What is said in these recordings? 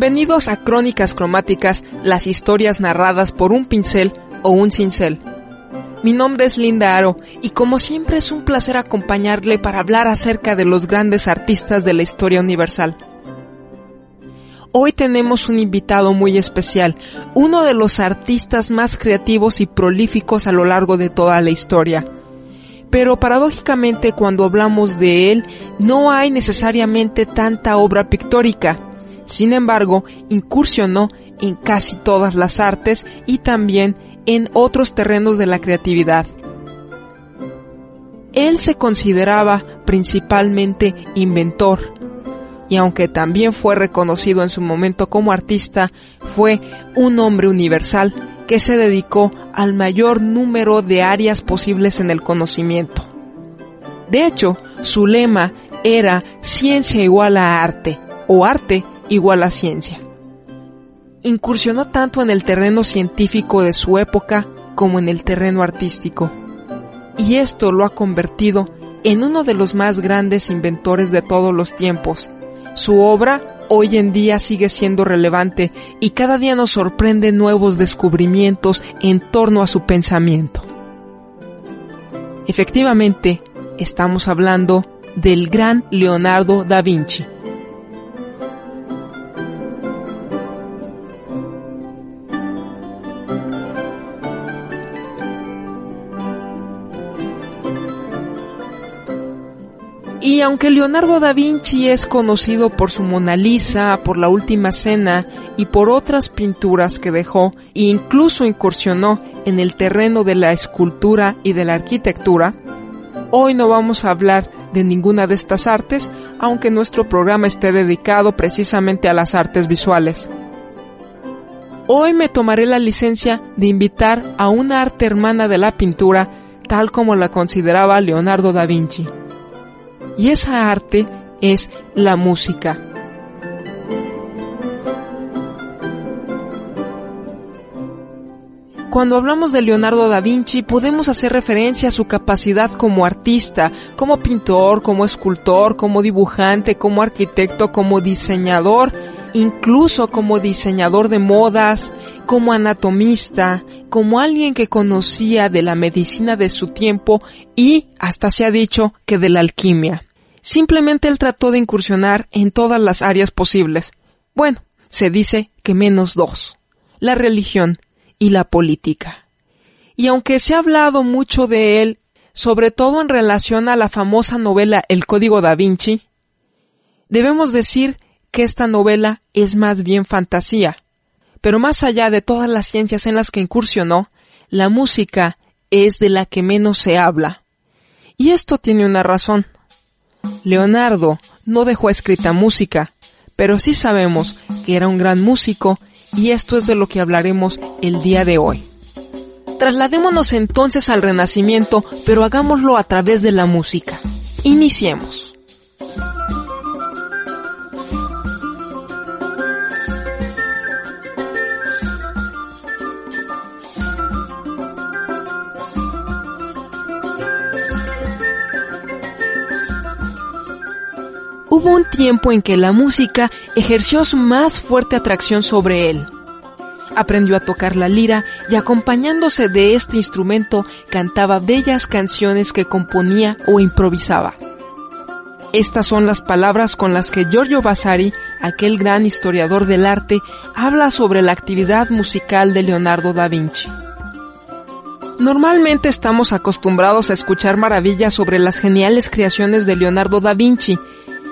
Bienvenidos a Crónicas Cromáticas, las historias narradas por un pincel o un cincel. Mi nombre es Linda Aro y como siempre es un placer acompañarle para hablar acerca de los grandes artistas de la historia universal. Hoy tenemos un invitado muy especial, uno de los artistas más creativos y prolíficos a lo largo de toda la historia. Pero paradójicamente cuando hablamos de él no hay necesariamente tanta obra pictórica, sin embargo, incursionó en casi todas las artes y también en otros terrenos de la creatividad. Él se consideraba principalmente inventor, y aunque también fue reconocido en su momento como artista, fue un hombre universal que se dedicó al mayor número de áreas posibles en el conocimiento. De hecho, su lema era ciencia igual a arte, o arte igual a ciencia. Incursionó tanto en el terreno científico de su época como en el terreno artístico, y esto lo ha convertido en uno de los más grandes inventores de todos los tiempos. Su obra hoy en día sigue siendo relevante y cada día nos sorprende nuevos descubrimientos en torno a su pensamiento. Efectivamente, estamos hablando del gran Leonardo da Vinci. Y aunque Leonardo da Vinci es conocido por su Mona Lisa, por la Última Cena y por otras pinturas que dejó, e incluso incursionó en el terreno de la escultura y de la arquitectura, hoy no vamos a hablar de ninguna de estas artes, aunque nuestro programa esté dedicado precisamente a las artes visuales. Hoy me tomaré la licencia de invitar a una arte hermana de la pintura, tal como la consideraba Leonardo da Vinci y esa arte es la música. Cuando hablamos de Leonardo da Vinci podemos hacer referencia a su capacidad como artista, como pintor, como escultor, como dibujante, como arquitecto, como diseñador, incluso como diseñador de modas, como anatomista, como alguien que conocía de la medicina de su tiempo y hasta se ha dicho que de la alquimia. Simplemente él trató de incursionar en todas las áreas posibles. Bueno, se dice que menos dos. La religión y la política. Y aunque se ha hablado mucho de él, sobre todo en relación a la famosa novela El Código da Vinci, debemos decir que esta novela es más bien fantasía. Pero más allá de todas las ciencias en las que incursionó, la música es de la que menos se habla. Y esto tiene una razón. Leonardo no dejó escrita música, pero sí sabemos que era un gran músico y esto es de lo que hablaremos el día de hoy. Trasladémonos entonces al Renacimiento, pero hagámoslo a través de la música. Iniciemos. Hubo un tiempo en que la música ejerció su más fuerte atracción sobre él. Aprendió a tocar la lira y acompañándose de este instrumento cantaba bellas canciones que componía o improvisaba. Estas son las palabras con las que Giorgio Vasari, aquel gran historiador del arte, habla sobre la actividad musical de Leonardo da Vinci. Normalmente estamos acostumbrados a escuchar maravillas sobre las geniales creaciones de Leonardo da Vinci,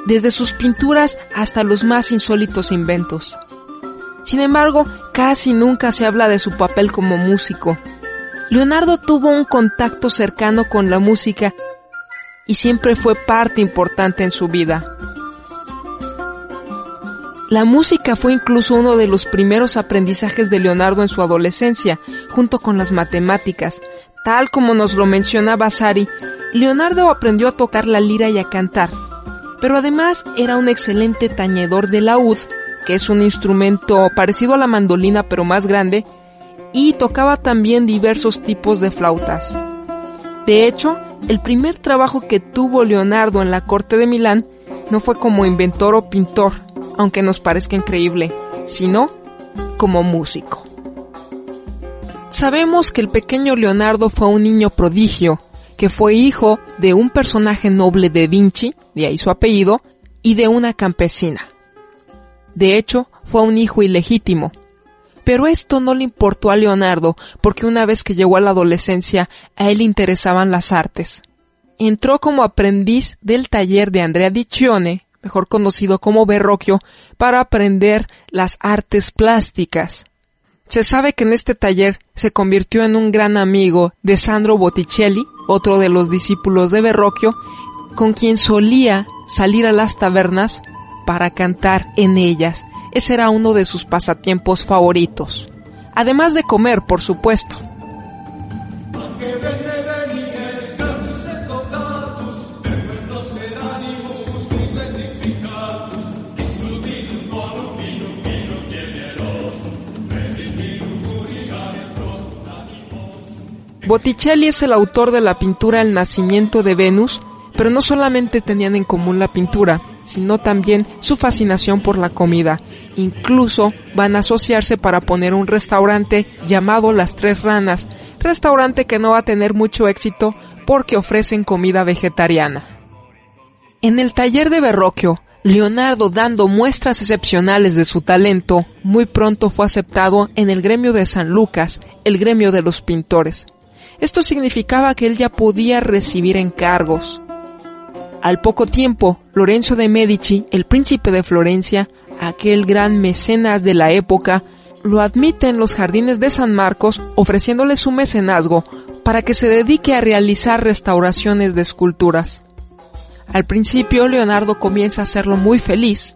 desde sus pinturas hasta los más insólitos inventos. Sin embargo, casi nunca se habla de su papel como músico. Leonardo tuvo un contacto cercano con la música y siempre fue parte importante en su vida. La música fue incluso uno de los primeros aprendizajes de Leonardo en su adolescencia, junto con las matemáticas. Tal como nos lo menciona Vasari, Leonardo aprendió a tocar la lira y a cantar, pero además era un excelente tañedor de laúd, que es un instrumento parecido a la mandolina pero más grande, y tocaba también diversos tipos de flautas. De hecho, el primer trabajo que tuvo Leonardo en la corte de Milán no fue como inventor o pintor, aunque nos parezca increíble, sino como músico. Sabemos que el pequeño Leonardo fue un niño prodigio, que fue hijo de un personaje noble de Vinci, de ahí su apellido, y de una campesina. De hecho, fue un hijo ilegítimo. Pero esto no le importó a Leonardo, porque una vez que llegó a la adolescencia, a él interesaban las artes. Entró como aprendiz del taller de Andrea Diccione, mejor conocido como Verrocchio, para aprender las artes plásticas. Se sabe que en este taller se convirtió en un gran amigo de Sandro Botticelli, otro de los discípulos de Verrocchio, con quien solía salir a las tabernas para cantar en ellas. Ese era uno de sus pasatiempos favoritos. Además de comer, por supuesto. Botticelli es el autor de la pintura El nacimiento de Venus, pero no solamente tenían en común la pintura, sino también su fascinación por la comida. Incluso van a asociarse para poner un restaurante llamado Las Tres Ranas, restaurante que no va a tener mucho éxito porque ofrecen comida vegetariana. En el taller de Verrocchio, Leonardo, dando muestras excepcionales de su talento, muy pronto fue aceptado en el gremio de San Lucas, el gremio de los pintores. Esto significaba que él ya podía recibir encargos. Al poco tiempo, Lorenzo de Medici, el príncipe de Florencia, aquel gran mecenas de la época, lo admite en los jardines de San Marcos ofreciéndole su mecenazgo para que se dedique a realizar restauraciones de esculturas. Al principio Leonardo comienza a hacerlo muy feliz,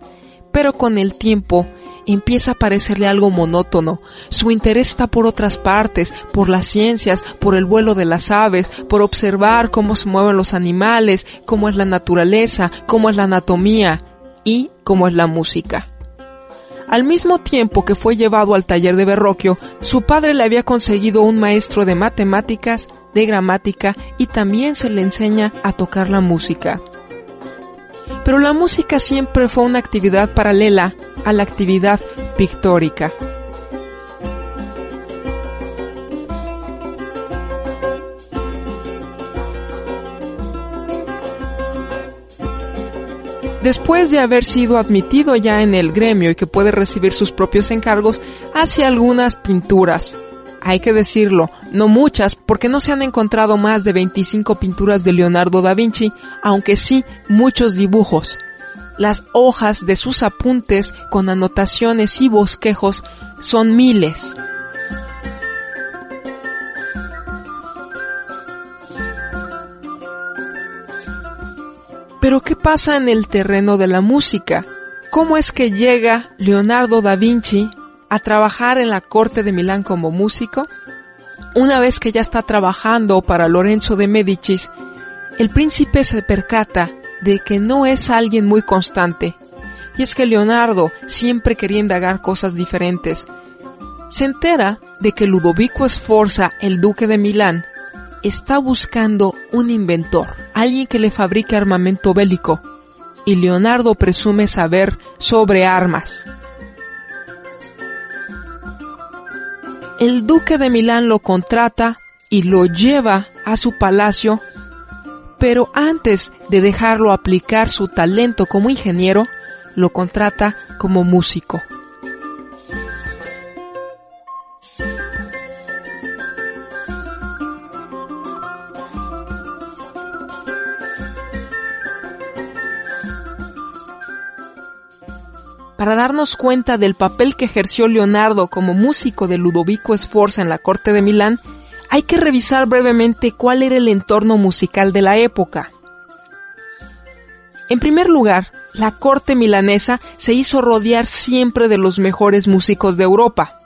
pero con el tiempo empieza a parecerle algo monótono. Su interés está por otras partes, por las ciencias, por el vuelo de las aves, por observar cómo se mueven los animales, cómo es la naturaleza, cómo es la anatomía y cómo es la música. Al mismo tiempo que fue llevado al taller de Verrocchio, su padre le había conseguido un maestro de matemáticas, de gramática y también se le enseña a tocar la música pero la música siempre fue una actividad paralela a la actividad pictórica. Después de haber sido admitido ya en el gremio y que puede recibir sus propios encargos, hace algunas pinturas, hay que decirlo, no muchas, porque no se han encontrado más de 25 pinturas de Leonardo da Vinci, aunque sí muchos dibujos. Las hojas de sus apuntes con anotaciones y bosquejos son miles. Pero ¿qué pasa en el terreno de la música? ¿Cómo es que llega Leonardo da Vinci a trabajar en la corte de Milán como músico, una vez que ya está trabajando para Lorenzo de Medicis, el príncipe se percata de que no es alguien muy constante. Y es que Leonardo siempre quería indagar cosas diferentes. Se entera de que Ludovico Sforza, el duque de Milán, está buscando un inventor, alguien que le fabrique armamento bélico. Y Leonardo presume saber sobre armas. El duque de Milán lo contrata y lo lleva a su palacio, pero antes de dejarlo aplicar su talento como ingeniero, lo contrata como músico. Para darnos cuenta del papel que ejerció Leonardo como músico de Ludovico Sforza en la corte de Milán, hay que revisar brevemente cuál era el entorno musical de la época. En primer lugar, la corte milanesa se hizo rodear siempre de los mejores músicos de Europa.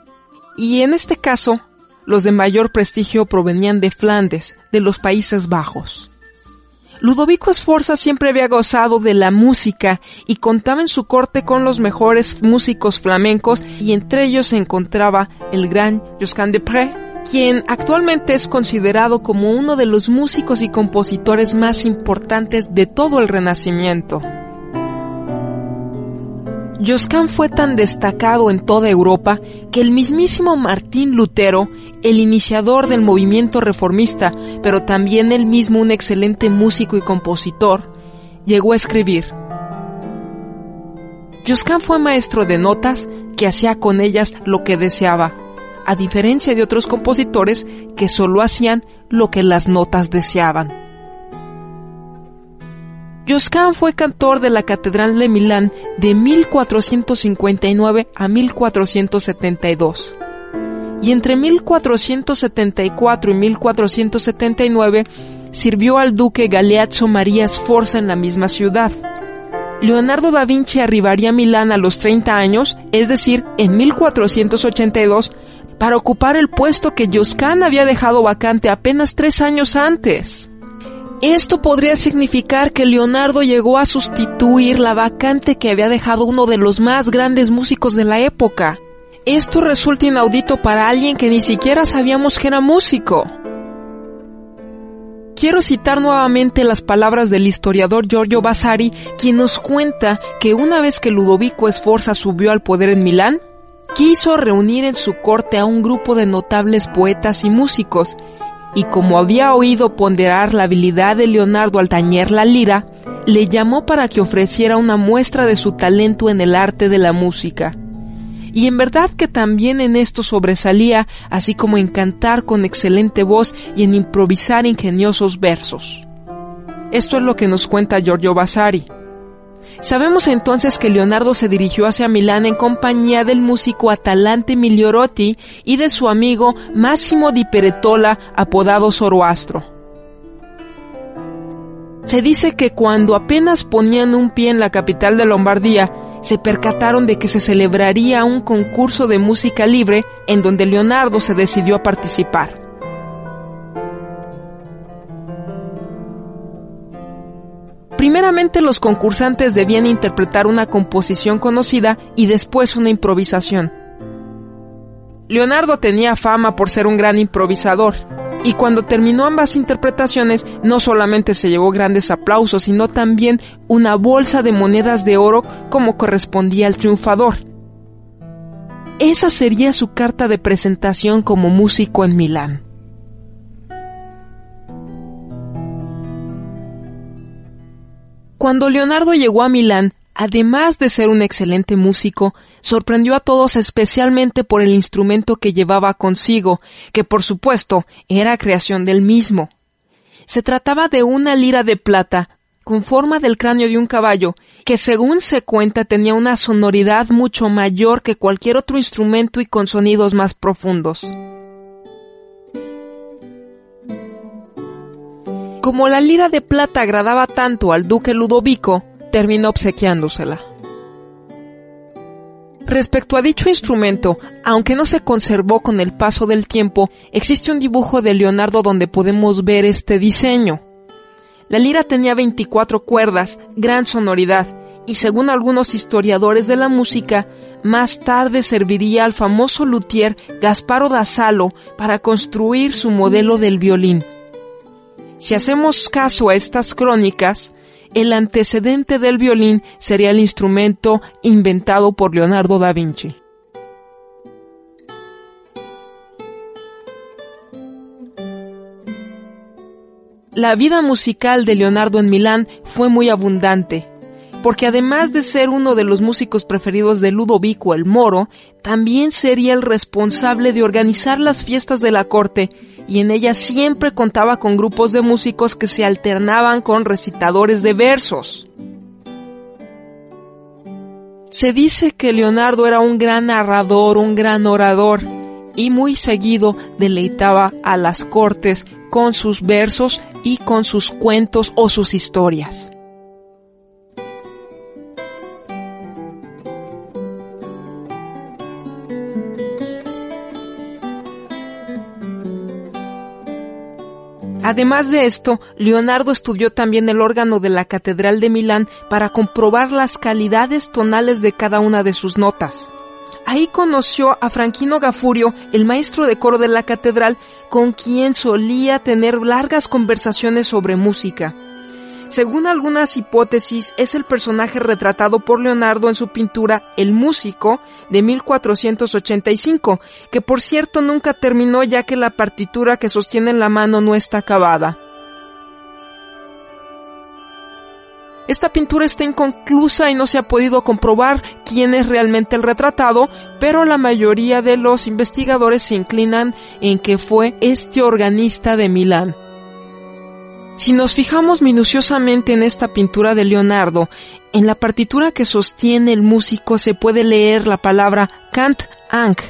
Y en este caso, los de mayor prestigio provenían de Flandes, de los Países Bajos. Ludovico Sforza siempre había gozado de la música y contaba en su corte con los mejores músicos flamencos y entre ellos se encontraba el gran Josquin de Pré, quien actualmente es considerado como uno de los músicos y compositores más importantes de todo el Renacimiento. Josquin fue tan destacado en toda Europa que el mismísimo Martín Lutero, el iniciador del movimiento reformista, pero también él mismo un excelente músico y compositor, llegó a escribir. Josquin fue maestro de notas que hacía con ellas lo que deseaba, a diferencia de otros compositores que solo hacían lo que las notas deseaban. Josquin fue cantor de la Catedral de Milán de 1459 a 1472. Y entre 1474 y 1479 sirvió al duque Galeazzo María Sforza en la misma ciudad. Leonardo da Vinci arribaría a Milán a los 30 años, es decir, en 1482, para ocupar el puesto que Josquin había dejado vacante apenas tres años antes. Esto podría significar que Leonardo llegó a sustituir la vacante que había dejado uno de los más grandes músicos de la época. Esto resulta inaudito para alguien que ni siquiera sabíamos que era músico. Quiero citar nuevamente las palabras del historiador Giorgio Vasari, quien nos cuenta que una vez que Ludovico Sforza subió al poder en Milán, quiso reunir en su corte a un grupo de notables poetas y músicos, y como había oído ponderar la habilidad de Leonardo al tañer la lira, le llamó para que ofreciera una muestra de su talento en el arte de la música. Y en verdad que también en esto sobresalía, así como en cantar con excelente voz y en improvisar ingeniosos versos. Esto es lo que nos cuenta Giorgio Vasari. Sabemos entonces que Leonardo se dirigió hacia Milán en compañía del músico Atalante Migliorotti y de su amigo Massimo di Peretola, apodado Zoroastro. Se dice que cuando apenas ponían un pie en la capital de Lombardía, se percataron de que se celebraría un concurso de música libre en donde Leonardo se decidió a participar. Primeramente los concursantes debían interpretar una composición conocida y después una improvisación. Leonardo tenía fama por ser un gran improvisador, y cuando terminó ambas interpretaciones no solamente se llevó grandes aplausos, sino también una bolsa de monedas de oro como correspondía al triunfador. Esa sería su carta de presentación como músico en Milán. Cuando Leonardo llegó a Milán, además de ser un excelente músico, sorprendió a todos especialmente por el instrumento que llevaba consigo, que por supuesto era creación del mismo. Se trataba de una lira de plata, con forma del cráneo de un caballo, que según se cuenta tenía una sonoridad mucho mayor que cualquier otro instrumento y con sonidos más profundos. Como la lira de plata agradaba tanto al duque Ludovico, terminó obsequiándosela. Respecto a dicho instrumento, aunque no se conservó con el paso del tiempo, existe un dibujo de Leonardo donde podemos ver este diseño. La lira tenía 24 cuerdas, gran sonoridad, y según algunos historiadores de la música, más tarde serviría al famoso luthier Gasparo da Salo para construir su modelo del violín. Si hacemos caso a estas crónicas, el antecedente del violín sería el instrumento inventado por Leonardo da Vinci. La vida musical de Leonardo en Milán fue muy abundante, porque además de ser uno de los músicos preferidos de Ludovico el Moro, también sería el responsable de organizar las fiestas de la corte y en ella siempre contaba con grupos de músicos que se alternaban con recitadores de versos. Se dice que Leonardo era un gran narrador, un gran orador, y muy seguido deleitaba a las cortes con sus versos y con sus cuentos o sus historias. Además de esto, Leonardo estudió también el órgano de la Catedral de Milán para comprobar las calidades tonales de cada una de sus notas. Ahí conoció a Franquino Gafurio, el maestro de coro de la catedral, con quien solía tener largas conversaciones sobre música. Según algunas hipótesis, es el personaje retratado por Leonardo en su pintura El Músico de 1485, que por cierto nunca terminó ya que la partitura que sostiene en la mano no está acabada. Esta pintura está inconclusa y no se ha podido comprobar quién es realmente el retratado, pero la mayoría de los investigadores se inclinan en que fue este organista de Milán. Si nos fijamos minuciosamente en esta pintura de Leonardo, en la partitura que sostiene el músico se puede leer la palabra Cant Anc.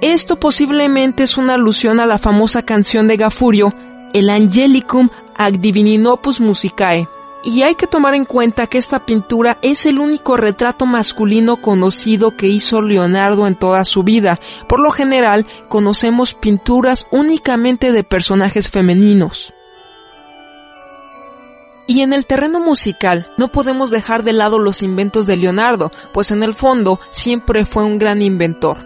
Esto posiblemente es una alusión a la famosa canción de Gafurio, el Angelicum ad Divininopus Musicae. Y hay que tomar en cuenta que esta pintura es el único retrato masculino conocido que hizo Leonardo en toda su vida. Por lo general, conocemos pinturas únicamente de personajes femeninos. Y en el terreno musical no podemos dejar de lado los inventos de Leonardo, pues en el fondo siempre fue un gran inventor.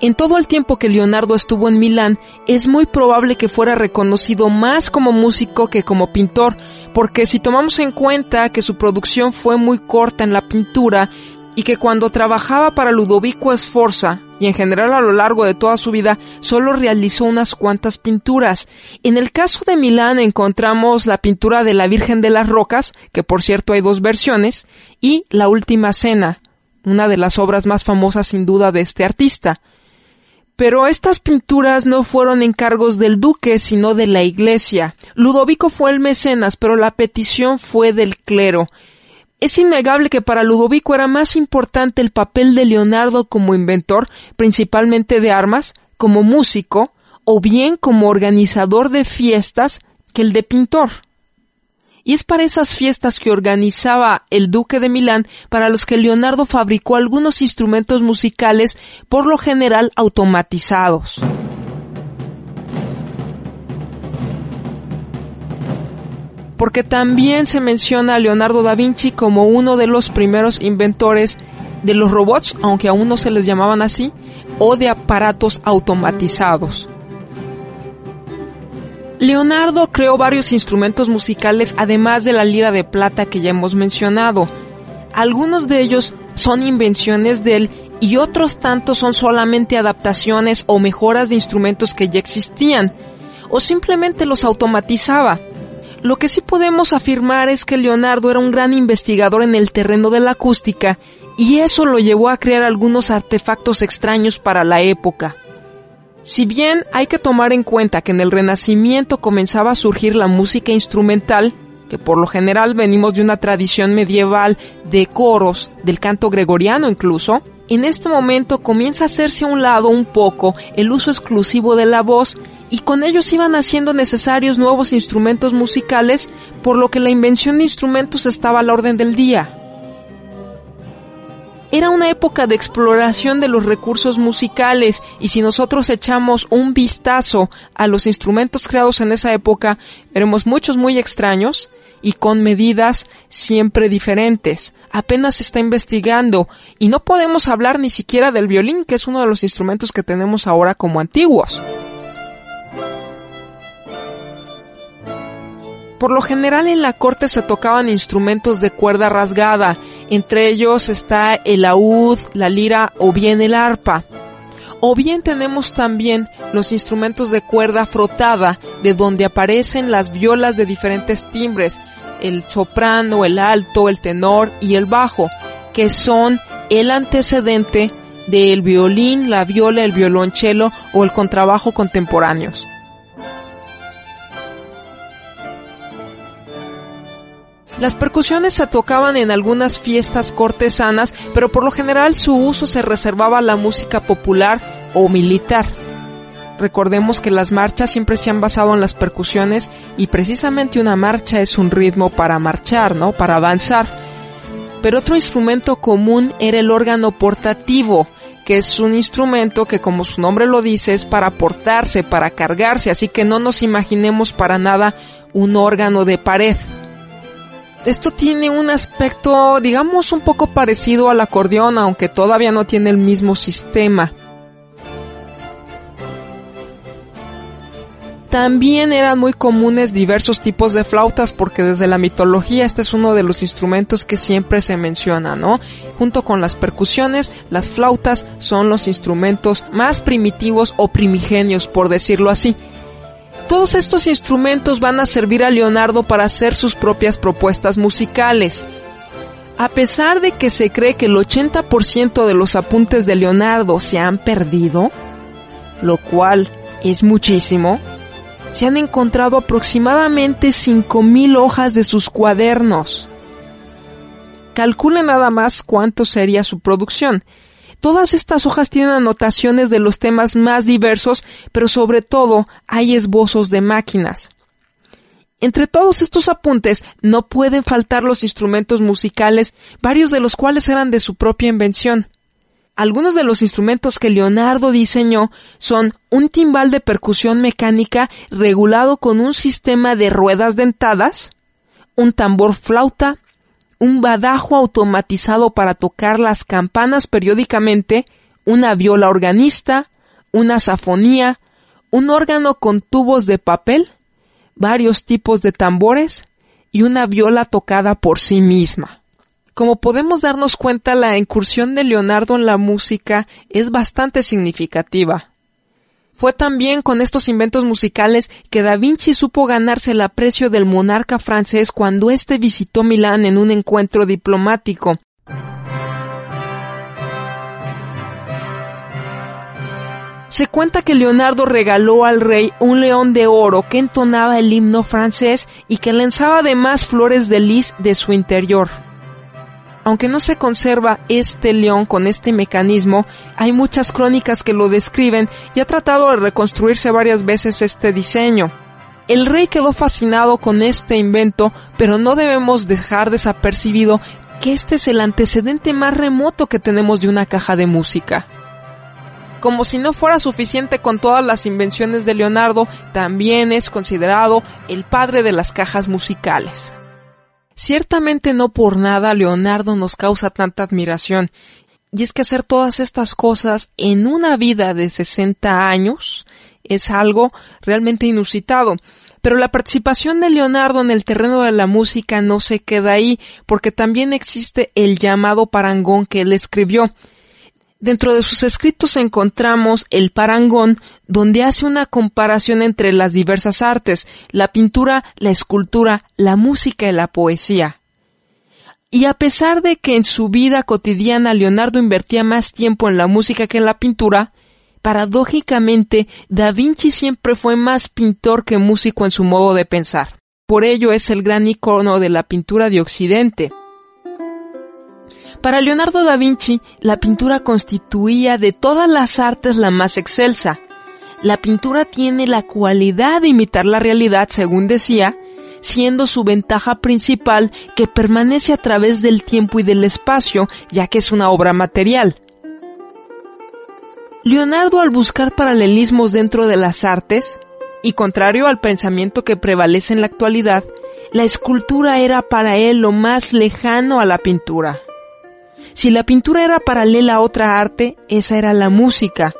En todo el tiempo que Leonardo estuvo en Milán, es muy probable que fuera reconocido más como músico que como pintor, porque si tomamos en cuenta que su producción fue muy corta en la pintura y que cuando trabajaba para Ludovico Sforza y en general a lo largo de toda su vida solo realizó unas cuantas pinturas. En el caso de Milán encontramos la pintura de la Virgen de las Rocas, que por cierto hay dos versiones, y La Última Cena, una de las obras más famosas sin duda de este artista. Pero estas pinturas no fueron encargos del duque, sino de la iglesia. Ludovico fue el mecenas, pero la petición fue del clero. Es innegable que para Ludovico era más importante el papel de Leonardo como inventor, principalmente de armas, como músico, o bien como organizador de fiestas, que el de pintor y es para esas fiestas que organizaba el duque de Milán para los que Leonardo fabricó algunos instrumentos musicales por lo general automatizados. Porque también se menciona a Leonardo da Vinci como uno de los primeros inventores de los robots, aunque aún no se les llamaban así, o de aparatos automatizados. Leonardo creó varios instrumentos musicales además de la lira de plata que ya hemos mencionado. Algunos de ellos son invenciones de él y otros tantos son solamente adaptaciones o mejoras de instrumentos que ya existían, o simplemente los automatizaba. Lo que sí podemos afirmar es que Leonardo era un gran investigador en el terreno de la acústica y eso lo llevó a crear algunos artefactos extraños para la época. Si bien hay que tomar en cuenta que en el Renacimiento comenzaba a surgir la música instrumental, que por lo general venimos de una tradición medieval de coros, del canto gregoriano incluso, en este momento comienza a hacerse a un lado un poco el uso exclusivo de la voz y con ellos iban haciendo necesarios nuevos instrumentos musicales, por lo que la invención de instrumentos estaba a la orden del día. Era una época de exploración de los recursos musicales y si nosotros echamos un vistazo a los instrumentos creados en esa época, veremos muchos muy extraños y con medidas siempre diferentes. Apenas se está investigando y no podemos hablar ni siquiera del violín, que es uno de los instrumentos que tenemos ahora como antiguos. Por lo general en la corte se tocaban instrumentos de cuerda rasgada entre ellos está el laúd, la lira o bien el arpa. O bien tenemos también los instrumentos de cuerda frotada, de donde aparecen las violas de diferentes timbres, el soprano, el alto, el tenor y el bajo, que son el antecedente del violín, la viola, el violonchelo o el contrabajo contemporáneos. Las percusiones se tocaban en algunas fiestas cortesanas, pero por lo general su uso se reservaba a la música popular o militar. Recordemos que las marchas siempre se han basado en las percusiones y precisamente una marcha es un ritmo para marchar, ¿no? Para avanzar. Pero otro instrumento común era el órgano portativo, que es un instrumento que como su nombre lo dice es para portarse, para cargarse, así que no nos imaginemos para nada un órgano de pared. Esto tiene un aspecto, digamos, un poco parecido al acordeón, aunque todavía no tiene el mismo sistema. También eran muy comunes diversos tipos de flautas porque desde la mitología este es uno de los instrumentos que siempre se menciona, ¿no? Junto con las percusiones, las flautas son los instrumentos más primitivos o primigenios, por decirlo así. Todos estos instrumentos van a servir a Leonardo para hacer sus propias propuestas musicales. A pesar de que se cree que el 80% de los apuntes de Leonardo se han perdido, lo cual es muchísimo, se han encontrado aproximadamente 5.000 hojas de sus cuadernos. Calcule nada más cuánto sería su producción. Todas estas hojas tienen anotaciones de los temas más diversos, pero sobre todo hay esbozos de máquinas. Entre todos estos apuntes no pueden faltar los instrumentos musicales, varios de los cuales eran de su propia invención. Algunos de los instrumentos que Leonardo diseñó son un timbal de percusión mecánica regulado con un sistema de ruedas dentadas, un tambor flauta, un badajo automatizado para tocar las campanas periódicamente, una viola organista, una safonía, un órgano con tubos de papel, varios tipos de tambores y una viola tocada por sí misma. Como podemos darnos cuenta, la incursión de Leonardo en la música es bastante significativa. Fue también con estos inventos musicales que Da Vinci supo ganarse el aprecio del monarca francés cuando éste visitó Milán en un encuentro diplomático. Se cuenta que Leonardo regaló al rey un león de oro que entonaba el himno francés y que lanzaba además flores de lis de su interior. Aunque no se conserva este león con este mecanismo, hay muchas crónicas que lo describen y ha tratado de reconstruirse varias veces este diseño. El rey quedó fascinado con este invento, pero no debemos dejar desapercibido que este es el antecedente más remoto que tenemos de una caja de música. Como si no fuera suficiente con todas las invenciones de Leonardo, también es considerado el padre de las cajas musicales. Ciertamente no por nada Leonardo nos causa tanta admiración, y es que hacer todas estas cosas en una vida de 60 años es algo realmente inusitado. Pero la participación de Leonardo en el terreno de la música no se queda ahí, porque también existe el llamado parangón que él escribió. Dentro de sus escritos encontramos el parangón, donde hace una comparación entre las diversas artes, la pintura, la escultura, la música y la poesía. Y a pesar de que en su vida cotidiana Leonardo invertía más tiempo en la música que en la pintura, paradójicamente Da Vinci siempre fue más pintor que músico en su modo de pensar. Por ello es el gran icono de la pintura de Occidente. Para Leonardo da Vinci, la pintura constituía de todas las artes la más excelsa. La pintura tiene la cualidad de imitar la realidad, según decía, siendo su ventaja principal que permanece a través del tiempo y del espacio, ya que es una obra material. Leonardo al buscar paralelismos dentro de las artes, y contrario al pensamiento que prevalece en la actualidad, la escultura era para él lo más lejano a la pintura. Si la pintura era paralela a otra arte, esa era la música,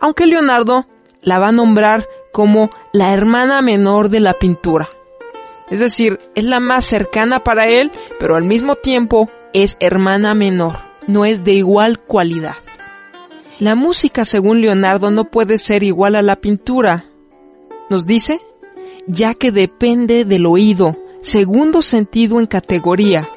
aunque Leonardo la va a nombrar como la hermana menor de la pintura. Es decir, es la más cercana para él, pero al mismo tiempo es hermana menor, no es de igual cualidad. La música, según Leonardo, no puede ser igual a la pintura. Nos dice, ya que depende del oído, segundo sentido en categoría,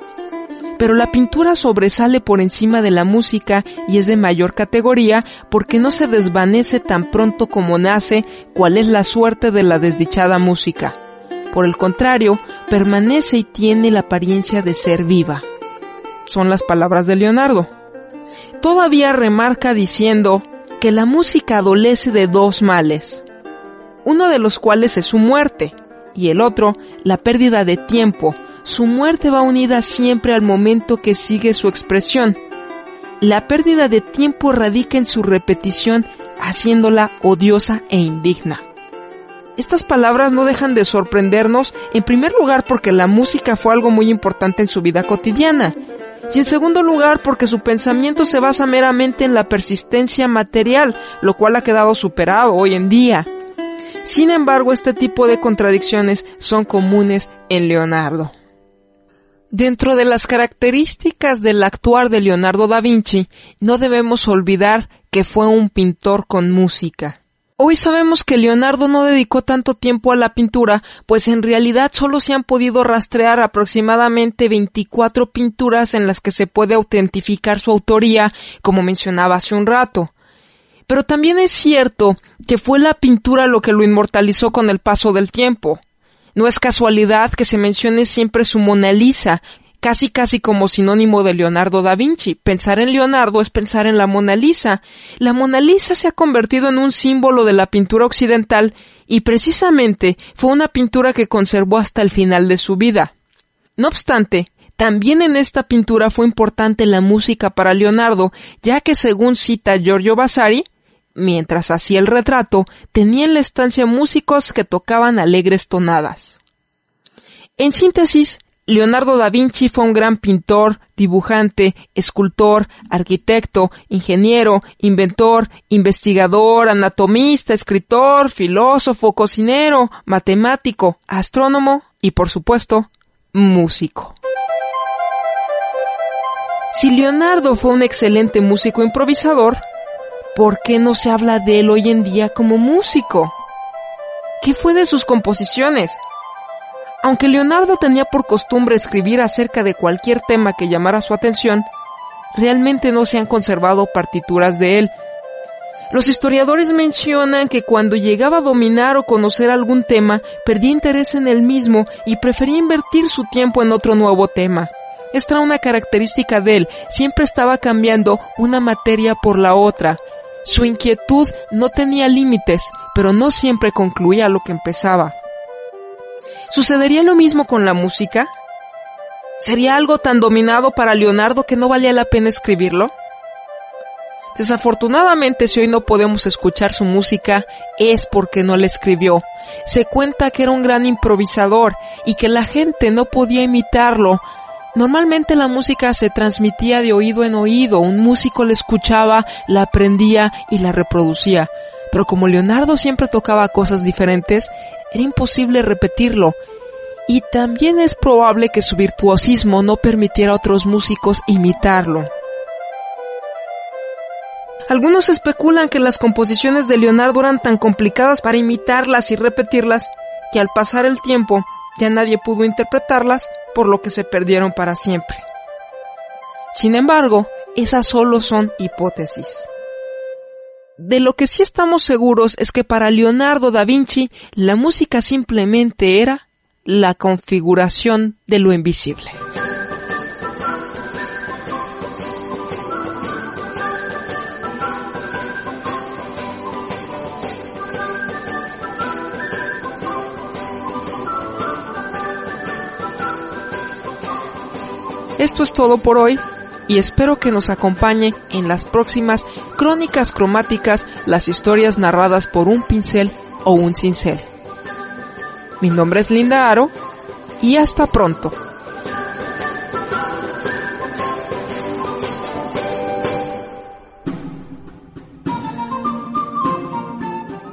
pero la pintura sobresale por encima de la música y es de mayor categoría porque no se desvanece tan pronto como nace cuál es la suerte de la desdichada música. Por el contrario, permanece y tiene la apariencia de ser viva. Son las palabras de Leonardo. Todavía remarca diciendo que la música adolece de dos males, uno de los cuales es su muerte y el otro la pérdida de tiempo. Su muerte va unida siempre al momento que sigue su expresión. La pérdida de tiempo radica en su repetición, haciéndola odiosa e indigna. Estas palabras no dejan de sorprendernos, en primer lugar porque la música fue algo muy importante en su vida cotidiana, y en segundo lugar porque su pensamiento se basa meramente en la persistencia material, lo cual ha quedado superado hoy en día. Sin embargo, este tipo de contradicciones son comunes en Leonardo. Dentro de las características del actuar de Leonardo da Vinci, no debemos olvidar que fue un pintor con música. Hoy sabemos que Leonardo no dedicó tanto tiempo a la pintura, pues en realidad solo se han podido rastrear aproximadamente 24 pinturas en las que se puede autentificar su autoría, como mencionaba hace un rato. Pero también es cierto que fue la pintura lo que lo inmortalizó con el paso del tiempo. No es casualidad que se mencione siempre su Mona Lisa, casi casi como sinónimo de Leonardo da Vinci. Pensar en Leonardo es pensar en la Mona Lisa. La Mona Lisa se ha convertido en un símbolo de la pintura occidental y precisamente fue una pintura que conservó hasta el final de su vida. No obstante, también en esta pintura fue importante la música para Leonardo, ya que según cita Giorgio Vasari, mientras hacía el retrato, tenía en la estancia músicos que tocaban alegres tonadas. En síntesis, Leonardo da Vinci fue un gran pintor, dibujante, escultor, arquitecto, ingeniero, inventor, investigador, anatomista, escritor, filósofo, cocinero, matemático, astrónomo y, por supuesto, músico. Si Leonardo fue un excelente músico improvisador, ¿por qué no se habla de él hoy en día como músico? ¿Qué fue de sus composiciones? Aunque Leonardo tenía por costumbre escribir acerca de cualquier tema que llamara su atención, realmente no se han conservado partituras de él. Los historiadores mencionan que cuando llegaba a dominar o conocer algún tema, perdía interés en el mismo y prefería invertir su tiempo en otro nuevo tema. Esta era una característica de él, siempre estaba cambiando una materia por la otra. Su inquietud no tenía límites, pero no siempre concluía lo que empezaba. ¿Sucedería lo mismo con la música? ¿Sería algo tan dominado para Leonardo que no valía la pena escribirlo? Desafortunadamente, si hoy no podemos escuchar su música, es porque no la escribió. Se cuenta que era un gran improvisador y que la gente no podía imitarlo. Normalmente la música se transmitía de oído en oído, un músico la escuchaba, la aprendía y la reproducía. Pero como Leonardo siempre tocaba cosas diferentes, era imposible repetirlo, y también es probable que su virtuosismo no permitiera a otros músicos imitarlo. Algunos especulan que las composiciones de Leonardo eran tan complicadas para imitarlas y repetirlas que al pasar el tiempo ya nadie pudo interpretarlas, por lo que se perdieron para siempre. Sin embargo, esas solo son hipótesis. De lo que sí estamos seguros es que para Leonardo da Vinci la música simplemente era la configuración de lo invisible. Esto es todo por hoy y espero que nos acompañe en las próximas crónicas cromáticas, las historias narradas por un pincel o un cincel. Mi nombre es Linda Aro y hasta pronto.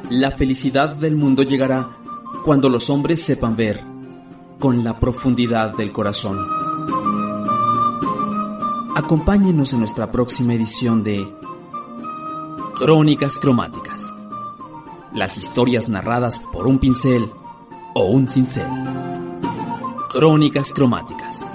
La felicidad del mundo llegará cuando los hombres sepan ver con la profundidad del corazón. Acompáñenos en nuestra próxima edición de Crónicas Cromáticas. Las historias narradas por un pincel o un cincel. Crónicas Cromáticas.